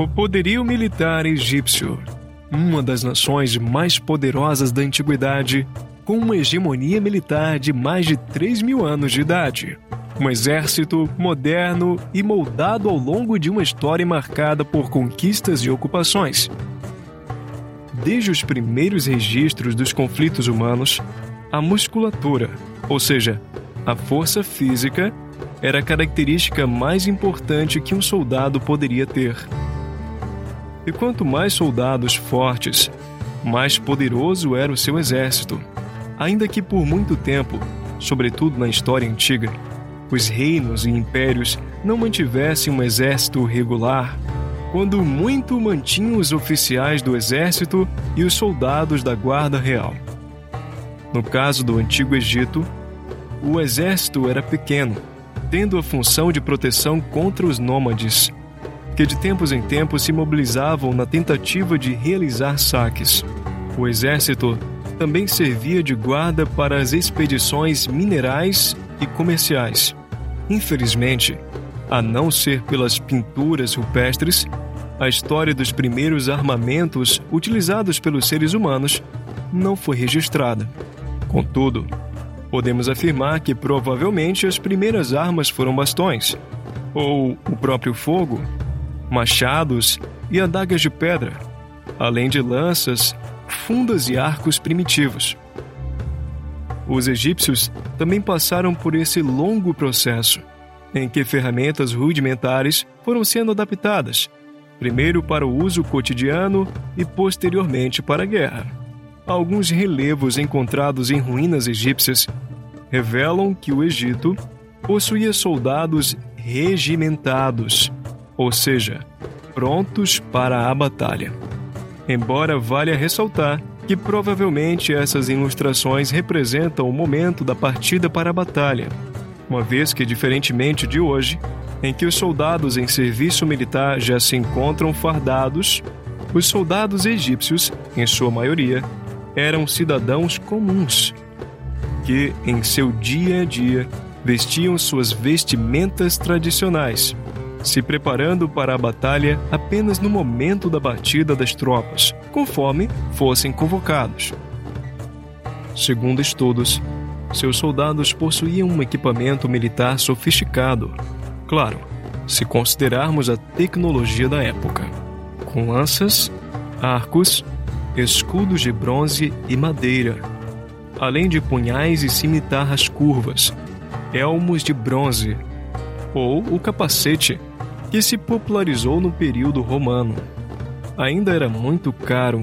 O poderio militar egípcio, uma das nações mais poderosas da antiguidade, com uma hegemonia militar de mais de 3 mil anos de idade. Um exército moderno e moldado ao longo de uma história marcada por conquistas e ocupações. Desde os primeiros registros dos conflitos humanos, a musculatura, ou seja, a força física, era a característica mais importante que um soldado poderia ter. E quanto mais soldados fortes, mais poderoso era o seu exército. Ainda que por muito tempo, sobretudo na história antiga, os reinos e impérios não mantivessem um exército regular, quando muito mantinham os oficiais do exército e os soldados da guarda real. No caso do Antigo Egito, o exército era pequeno, tendo a função de proteção contra os nômades que de tempos em tempos se mobilizavam na tentativa de realizar saques. O exército também servia de guarda para as expedições minerais e comerciais. Infelizmente, a não ser pelas pinturas rupestres, a história dos primeiros armamentos utilizados pelos seres humanos não foi registrada. Contudo, podemos afirmar que provavelmente as primeiras armas foram bastões, ou o próprio fogo, machados e adagas de pedra, além de lanças, fundas e arcos primitivos. Os egípcios também passaram por esse longo processo, em que ferramentas rudimentares foram sendo adaptadas, primeiro para o uso cotidiano e posteriormente para a guerra. Alguns relevos encontrados em ruínas egípcias revelam que o Egito possuía soldados regimentados ou seja, prontos para a batalha. Embora valha ressaltar que provavelmente essas ilustrações representam o momento da partida para a batalha, uma vez que, diferentemente de hoje, em que os soldados em serviço militar já se encontram fardados, os soldados egípcios, em sua maioria, eram cidadãos comuns, que, em seu dia a dia, vestiam suas vestimentas tradicionais se preparando para a batalha apenas no momento da batida das tropas, conforme fossem convocados. Segundo estudos, seus soldados possuíam um equipamento militar sofisticado, claro, se considerarmos a tecnologia da época, com lanças, arcos, escudos de bronze e madeira, além de punhais e cimitarras curvas, elmos de bronze, ou o capacete que se popularizou no período romano. Ainda era muito caro,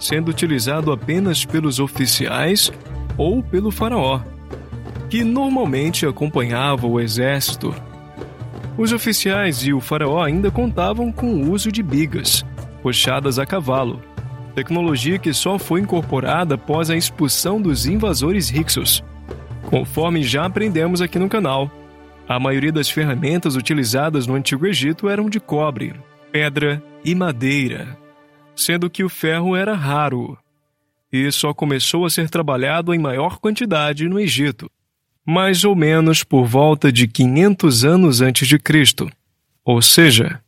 sendo utilizado apenas pelos oficiais ou pelo faraó, que normalmente acompanhava o exército. Os oficiais e o faraó ainda contavam com o uso de bigas, puxadas a cavalo, tecnologia que só foi incorporada após a expulsão dos invasores Hyksos, conforme já aprendemos aqui no canal. A maioria das ferramentas utilizadas no Antigo Egito eram de cobre, pedra e madeira, sendo que o ferro era raro e só começou a ser trabalhado em maior quantidade no Egito, mais ou menos por volta de 500 anos antes de Cristo, ou seja,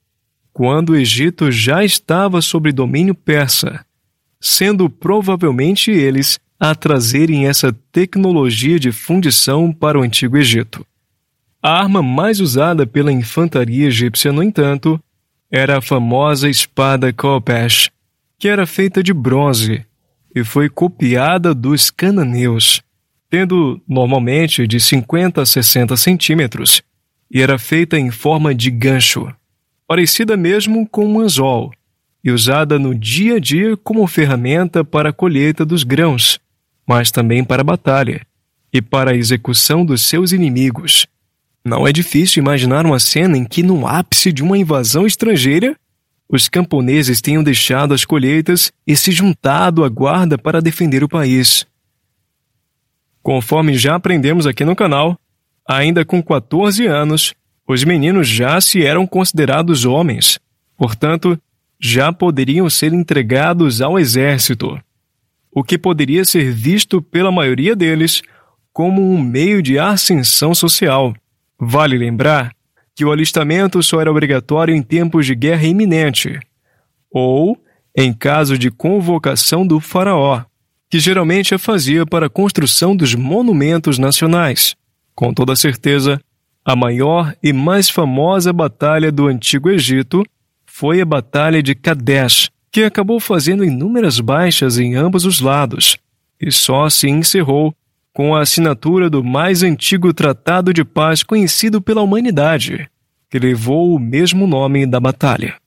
quando o Egito já estava sob domínio persa, sendo provavelmente eles a trazerem essa tecnologia de fundição para o Antigo Egito. A arma mais usada pela infantaria egípcia, no entanto, era a famosa espada Kopesh, que era feita de bronze e foi copiada dos cananeus, tendo normalmente de 50 a 60 centímetros, e era feita em forma de gancho, parecida mesmo com um anzol, e usada no dia a dia como ferramenta para a colheita dos grãos, mas também para a batalha e para a execução dos seus inimigos. Não é difícil imaginar uma cena em que, no ápice de uma invasão estrangeira, os camponeses tenham deixado as colheitas e se juntado à guarda para defender o país. Conforme já aprendemos aqui no canal, ainda com 14 anos, os meninos já se eram considerados homens, portanto, já poderiam ser entregados ao exército, o que poderia ser visto pela maioria deles como um meio de ascensão social. Vale lembrar que o alistamento só era obrigatório em tempos de guerra iminente, ou em caso de convocação do faraó, que geralmente a fazia para a construção dos monumentos nacionais. Com toda certeza, a maior e mais famosa batalha do Antigo Egito foi a Batalha de Kadesh, que acabou fazendo inúmeras baixas em ambos os lados, e só se encerrou com a assinatura do mais antigo tratado de paz conhecido pela humanidade, que levou o mesmo nome da batalha.